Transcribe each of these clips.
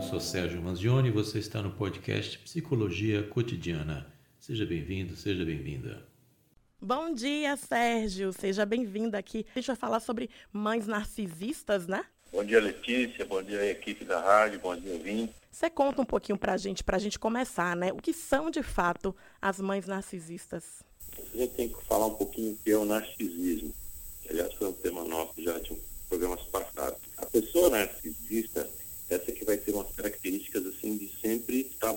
Eu sou Sérgio Manzioni e você está no podcast Psicologia Cotidiana. Seja bem-vindo, seja bem-vinda. Bom dia, Sérgio. Seja bem-vindo aqui. A gente vai falar sobre mães narcisistas, né? Bom dia, Letícia. Bom dia, equipe da rádio. Bom dia, Vim. Você conta um pouquinho pra gente, pra gente começar, né? O que são, de fato, as mães narcisistas? A gente tem que falar um pouquinho o que é o narcisismo. Aliás, foi um tema nosso já de um programas passados. A pessoa narcisista essa que vai ter umas características assim de sempre estar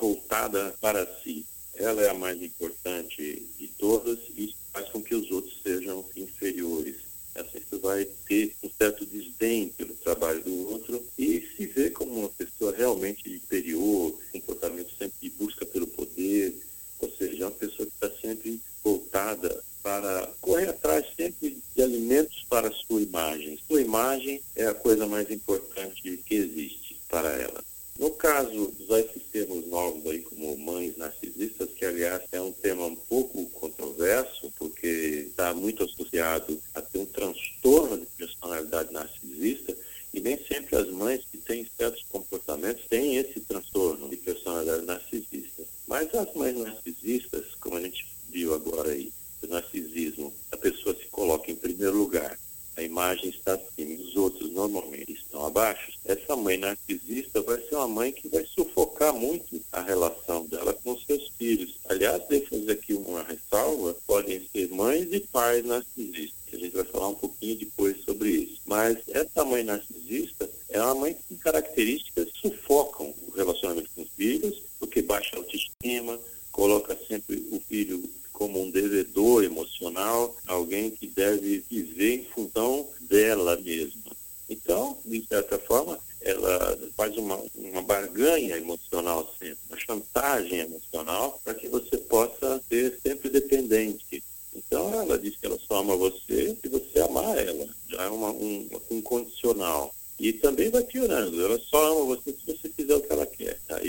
voltada para si. Ela é a mais importante de todas e faz com que os outros sejam inferiores. Essa você vai ter um certo desdém pelo trabalho do outro e se vê como uma pessoa realmente inferior, comportamento sempre de busca pelo poder, ou seja, uma pessoa que está sempre voltada para correr atrás sempre de alimentos para a sua imagem. Sua imagem é a coisa mais importante que existe para ela. No caso dos esses termos novos aí como mães narcisistas, que aliás é um tema um pouco controverso, porque está muito associado a ter um transtorno de personalidade narcisista, e nem sempre as mães que têm certos comportamentos têm esse transtorno de personalidade narcisista. Mas as mães narcisistas, como a gente viu agora aí, o narcisismo, a pessoa se coloca em primeiro lugar, a imagem está acima, os outros normalmente estão abaixo, essa mãe narcisista vai ser uma mãe que vai sufocar muito a relação dela com seus filhos. Aliás, devo fazer aqui uma ressalva, podem ser mães e pais narcisistas. A gente vai falar um pouquinho depois sobre isso. Mas essa mãe narcisista é uma mãe tem características que sufocam o relacionamento com os filhos, porque baixa a autoestima, coloca sempre o filho como um devedor emocional, alguém que deve viver em função dela mesma. Então, de certa forma, ela faz uma, uma barganha emocional sempre, uma chantagem emocional para que você possa ser sempre dependente. Então, ela diz que ela só ama você se você amar ela. Já é uma, um, um condicional. E também vai piorando. Ela só ama você se você fizer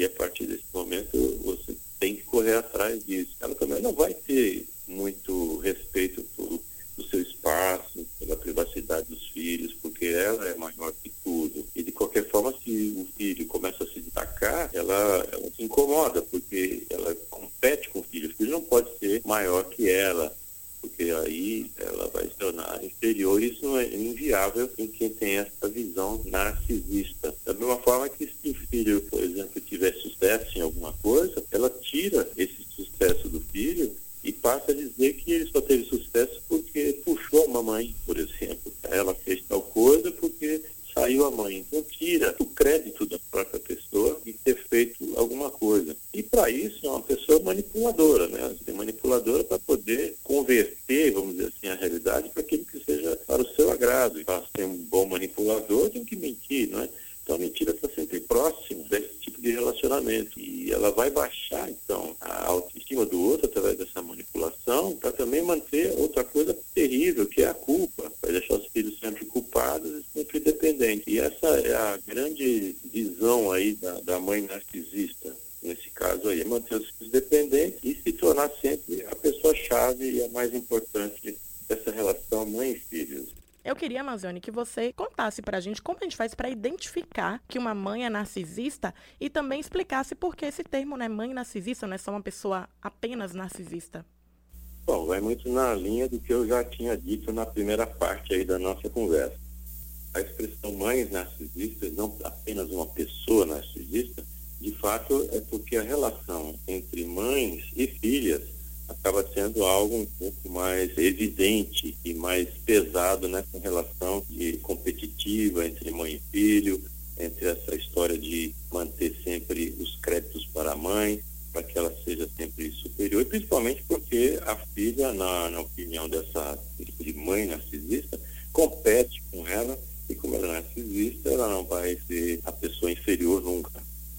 a partir desse momento, você tem que correr atrás disso. Ela também não vai ter muito respeito por, seu espaço, pela privacidade dos filhos, porque ela é maior que tudo. E de qualquer forma, se o filho começa a se destacar, ela, ela se incomoda, porque ela compete com o filho. O filho não pode ser maior que ela, porque aí ela vai se tornar inferior. Isso é inviável em quem tem essa visão narcisista. Da mesma forma que filho, por exemplo, tiver sucesso em alguma coisa, ela tira esse sucesso do filho e passa a dizer que ele só teve sucesso porque puxou a mamãe, por exemplo. Ela fez tal coisa porque saiu a mãe. Então tira o crédito da própria pessoa de ter feito alguma coisa. E para isso é uma pessoa manipuladora, né? É manipuladora para poder converter, vamos dizer assim, a realidade para aquilo que seja para o seu agrado. E para ser um bom manipulador tem que mentir, não é? Então a mentira está sempre próximo desse tipo de relacionamento. E ela vai baixar, então, a autoestima do outro através dessa manipulação para também manter outra coisa terrível, que é a culpa. Vai deixar os filhos sempre culpados e sempre dependentes. E essa é a grande visão aí da, da mãe narcisista nesse caso aí, manter os filhos dependentes e se tornar sempre a pessoa-chave e a mais importante dessa relação mãe e filhos. Eu queria, Amazônia, que você contasse para a gente como a gente faz para identificar que uma mãe é narcisista e também explicasse por que esse termo, né, mãe narcisista, não é só uma pessoa apenas narcisista. Bom, vai muito na linha do que eu já tinha dito na primeira parte aí da nossa conversa. A expressão mães narcisistas, não apenas uma pessoa narcisista, de fato é porque a relação entre mães e filhas acaba sendo algo um pouco mais evidente e mais pesado nessa relação de competitiva entre mãe e filho, entre essa história de manter sempre os créditos para a mãe, para que ela seja sempre superior, e principalmente porque a filha, na, na opinião dessa tipo de mãe narcisista, compete com ela, narcisista, ela não vai ser a pessoa inferior nunca.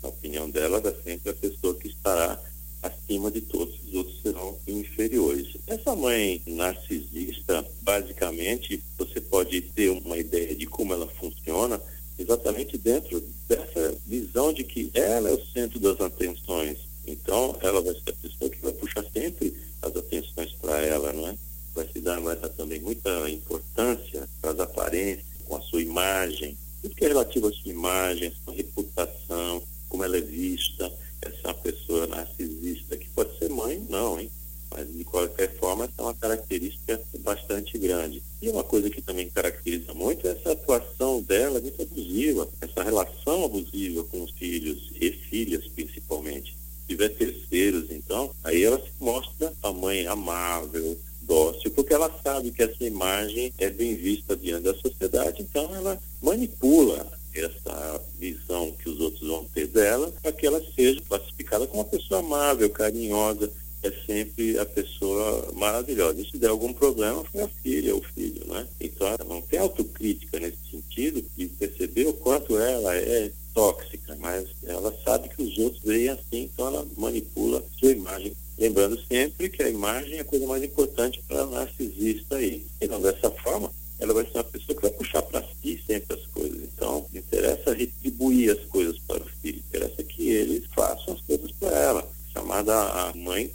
Na opinião dela, ela é sempre a pessoa que estará acima de todos, os outros serão inferiores. Essa mãe narcisista, basicamente, você pode ter uma ideia de como ela funciona exatamente dentro dessa visão de que ela é o centro das atenções. Então, ela vai ser a pessoa que vai puxar sempre as atenções para ela, não é? Vai se dar, vai dar também muita importância para as aparências, com a sua imagem, tudo que é à sua imagem, à sua reputação, ela é vista, essa pessoa narcisista, que pode ser mãe, não, hein? Mas, de qualquer forma, é uma característica bastante grande. E uma coisa que também caracteriza muito é essa atuação dela muito abusiva, essa relação abusiva com os filhos e filhas, principalmente. Se tiver terceiros, então, aí ela se mostra a mãe amável, dócil, porque ela sabe que essa imagem é bem vista diante da sociedade, então ela manipula essa visão que os outros vão ter dela para que ela seja classificada como uma pessoa amável, carinhosa, é sempre a pessoa maravilhosa. E se der algum problema, foi a filha, o filho, né? Então, ela não tem autocrítica nesse sentido de perceber o quanto ela é tóxica, mas ela sabe que os outros veem assim, então ela manipula sua imagem. Lembrando sempre que a imagem é a coisa mais importante para a narcisista aí. Então, dessa forma, ela vai ser uma pessoa que vai puxar para si sempre as coisas. Então, interessa retribuir as coisas para o filho, interessa que eles façam as coisas para ela chamada a mãe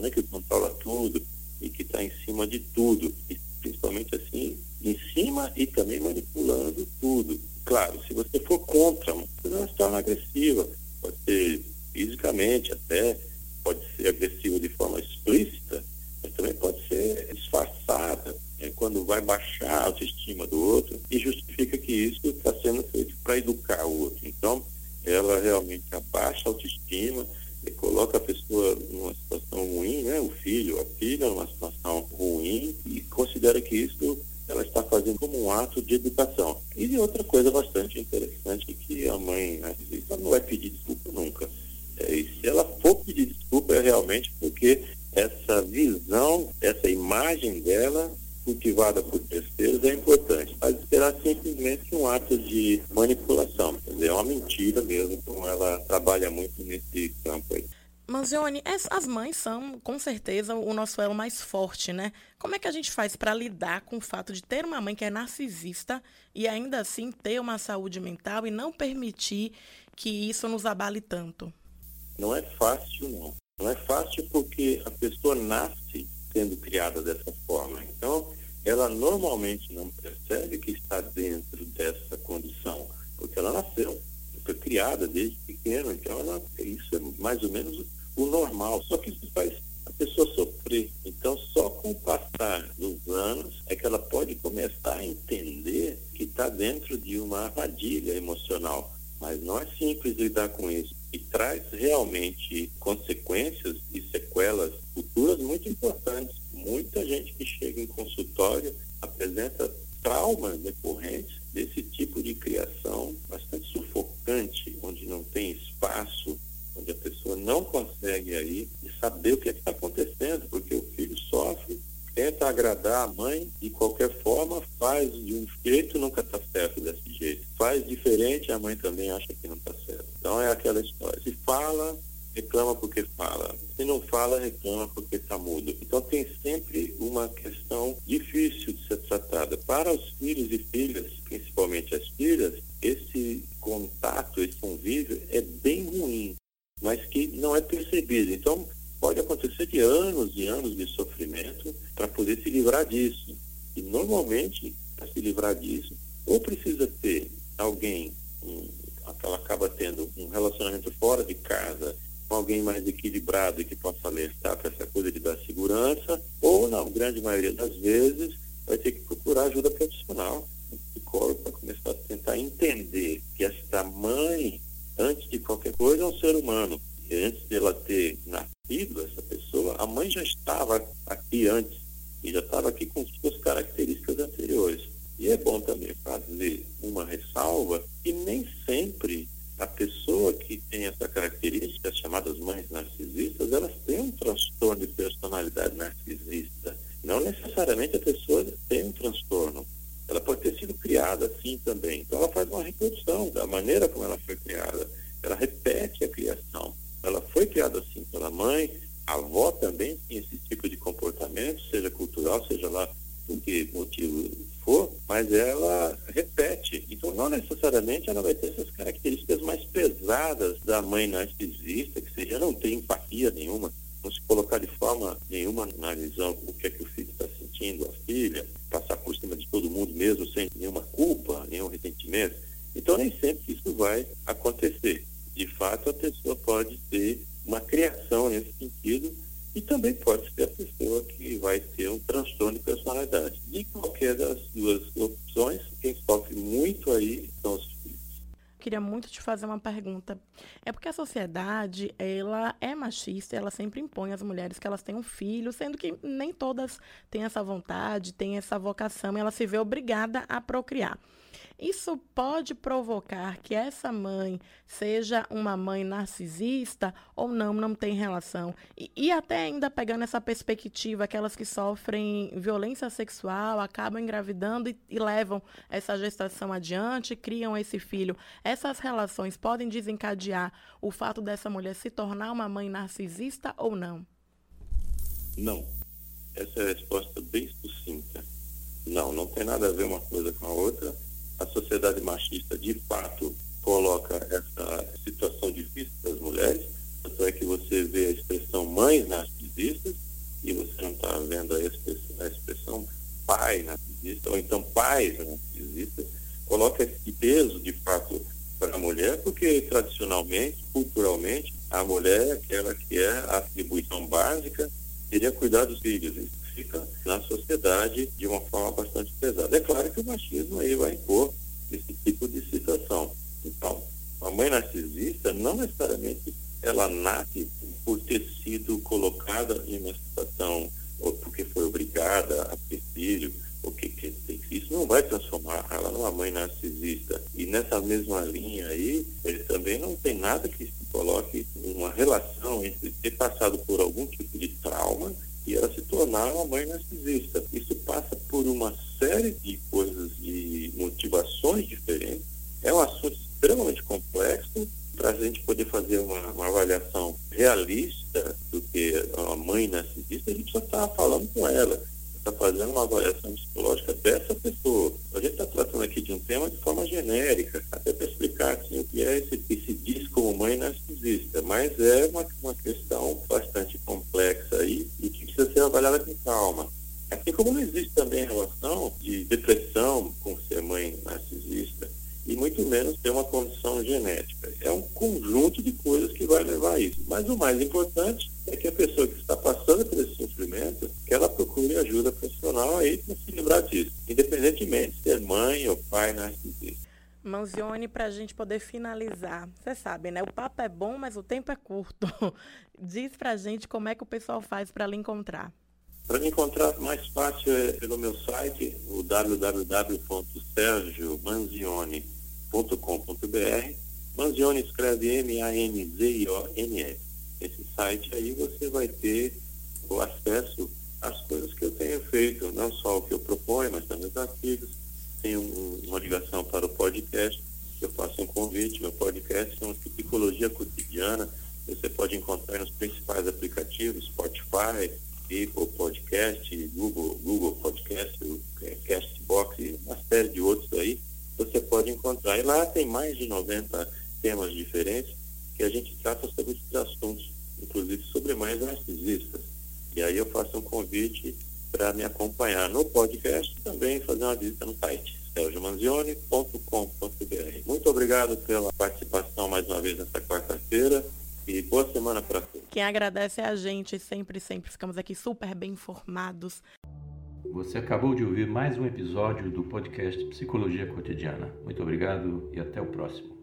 né, que controla tudo e que está em cima de tudo, e principalmente assim, em cima e também manipulando tudo. Claro, se você for contra, você não se torna agressiva, pode ser fisicamente até, pode ser agressiva de forma explícita, mas também pode ser disfarçada, é, quando vai baixar a autoestima do outro e justifica que isso está sendo feito para educar o outro. Então, ela realmente abaixa a autoestima, coloca a pessoa numa situação ruim, né? o filho, a filha, numa situação ruim e considera que isso ela está fazendo como um ato de educação. E outra coisa bastante interessante que a mãe né, ela não vai pedir desculpa nunca. É, e se ela for pedir desculpa é realmente porque essa visão, essa imagem dela cultivada por terceiros é importante, mas será simplesmente um ato de manipulação, é uma mentira mesmo, como ela trabalha muito nesse campo aí. Manzione, as mães são, com certeza, o nosso elo mais forte, né? Como é que a gente faz para lidar com o fato de ter uma mãe que é narcisista e ainda assim ter uma saúde mental e não permitir que isso nos abale tanto? Não é fácil, não. Não é fácil porque a pessoa nasce sendo criada dessa forma. Então, ela normalmente não percebe que está dentro dessa ela nasceu, foi criada desde pequena, então ela, isso é mais ou menos o normal. Só que isso faz a pessoa sofrer. Então, só com o passar dos anos é que ela pode começar a entender que está dentro de uma armadilha emocional. Mas não é simples lidar com isso. E traz realmente consequências e sequelas futuras muito importantes. Muita gente que chega em consultório apresenta traumas decorrentes desse tipo de criação bastante sufocante, onde não tem espaço onde a pessoa não consegue aí saber o que é está acontecendo, porque o filho sofre, tenta agradar a mãe de qualquer forma, faz de um jeito, nunca está certo desse jeito. Faz diferente, a mãe também acha que não está certo. Então é aquela história. Se fala, reclama porque fala. Se não fala, reclama porque está mudo. Então tem sempre uma questão difícil de ser tratada. Para os filhos e filhas, principalmente as filhas, esse contato, esse convívio é bem ruim mas que não é percebido. Então, pode acontecer de anos e anos de sofrimento para poder se livrar disso. E, normalmente, para se livrar disso, ou precisa ter alguém, um, ela acaba tendo um relacionamento fora de casa, com alguém mais equilibrado e que possa alertar para essa coisa de dar segurança, ou, na grande maioria das vezes, vai ter que procurar ajuda profissional, um psicólogo, para começar a tentar entender que esta mãe antes de qualquer coisa, é um ser humano. E antes dela ter nascido, essa pessoa, a mãe já estava aqui antes, e já estava aqui com suas características anteriores. E é bom também fazer uma ressalva que nem sempre a pessoa que tem essa característica, chamadas mães narcisistas, elas têm um transtorno de personalidade narcisista. Não necessariamente a pessoa tem um transtorno ela pode ter sido criada assim também. Então ela faz uma reprodução da maneira como ela foi criada. Ela repete a criação. Ela foi criada assim pela mãe, a avó também tinha esse tipo de seja cultural, seja lá por que motivo for, mas ela repete. Então não necessariamente ela vai ter essas características mais pesadas da mãe narcisista, que seja não tem empatia nenhuma, não se colocar de forma nenhuma na visão o que é que o filho está sentindo, a filha, passar por cima de todo mundo mesmo sem nenhuma culpa, nenhum ressentimento. Então nem sempre isso vai acontecer. De fato a pessoa pode ter uma criação nesse sentido e também pode ser a pessoa que vai ter um transtorno de personalidade. De qualquer das duas opções, quem sofre muito aí são os filhos. Queria muito te fazer uma pergunta. É porque a sociedade, ela é machista, ela sempre impõe às mulheres que elas tenham filhos, sendo que nem todas têm essa vontade, têm essa vocação, e ela se vê obrigada a procriar. Isso pode provocar que essa mãe seja uma mãe narcisista ou não, não tem relação. E, e até ainda pegando essa perspectiva, aquelas que sofrem violência sexual, acabam engravidando e, e levam essa gestação adiante, criam esse filho. Essas relações podem desencadear o fato dessa mulher se tornar uma mãe narcisista ou não? Não. Essa é a resposta bem sucinta. Não, não tem nada a ver uma coisa com a outra a sociedade machista de fato coloca essa situação difícil para as mulheres, tanto é que você vê a expressão mães narcisistas e você não está vendo a expressão, a expressão pai narcisista, ou então pais narcisistas, coloca esse peso de fato para a mulher, porque tradicionalmente, culturalmente, a mulher é aquela que é a atribuição básica, seria cuidar dos filhos na sociedade de uma forma bastante pesada. É claro que o machismo aí vai impor esse tipo de situação. Então, a mãe narcisista não necessariamente ela nasce por ter sido colocada em uma situação ou porque foi obrigada a ter filho, o que, que isso não vai transformar ela numa mãe narcisista. E nessa mesma linha aí, ele também não tem nada que se coloque uma relação entre ter passado por algum tipo de trauma e se uma mãe narcisista. Isso passa por uma série de coisas, de motivações diferentes. É um assunto extremamente complexo para a gente poder fazer uma, uma, avaliação realista do que uma mãe narcisista, a gente só está falando com ela, está fazendo uma avaliação psicológica dessa pessoa. A gente está tratando aqui de um tema de forma genérica, até para explicar assim, o que é esse, esse diz como mãe narcisista, mas é uma, uma questão bastante complexa aí e que precisa ser avaliada com calma. Assim como não existe também relação de depressão com ser mãe narcisista, e muito menos ter uma condição genética. É um conjunto de coisas que vai levar a isso. Mas o mais importante é que a pessoa que está passando por esse sofrimento, que ela procure ajuda profissional aí para se livrar disso, independentemente de ser mãe ou pai narcisista. Manzione, para a gente poder finalizar, você sabe, né? O papo é bom, mas o tempo é curto. Diz para a gente como é que o pessoal faz para lhe encontrar. Para me encontrar mais fácil é pelo meu site, o www.sergiomanzione.com.br. Manzione escreve M-A-N-Z-I-O-N-E. Esse site aí você vai ter o acesso às coisas que eu tenho feito, não só o que eu proponho, mas também os artigos. Tem um, uma ligação para o podcast, eu faço um convite, meu podcast chama Psicologia Cotidiana, você pode encontrar nos principais aplicativos, Spotify, Apple Podcast, Google, Google Podcast, é, Castbox e uma série de outros aí, você pode encontrar. E lá tem mais de 90 temas diferentes que a gente trata sobre esses assuntos, inclusive sobre mais narcisistas. E aí eu faço um convite para me acompanhar no podcast e também fazer uma visita no site sergiomanzione.com.br. Muito obrigado pela participação mais uma vez nesta quarta-feira e boa semana para todos. Quem agradece é a gente, sempre, sempre ficamos aqui super bem informados. Você acabou de ouvir mais um episódio do podcast Psicologia Cotidiana. Muito obrigado e até o próximo.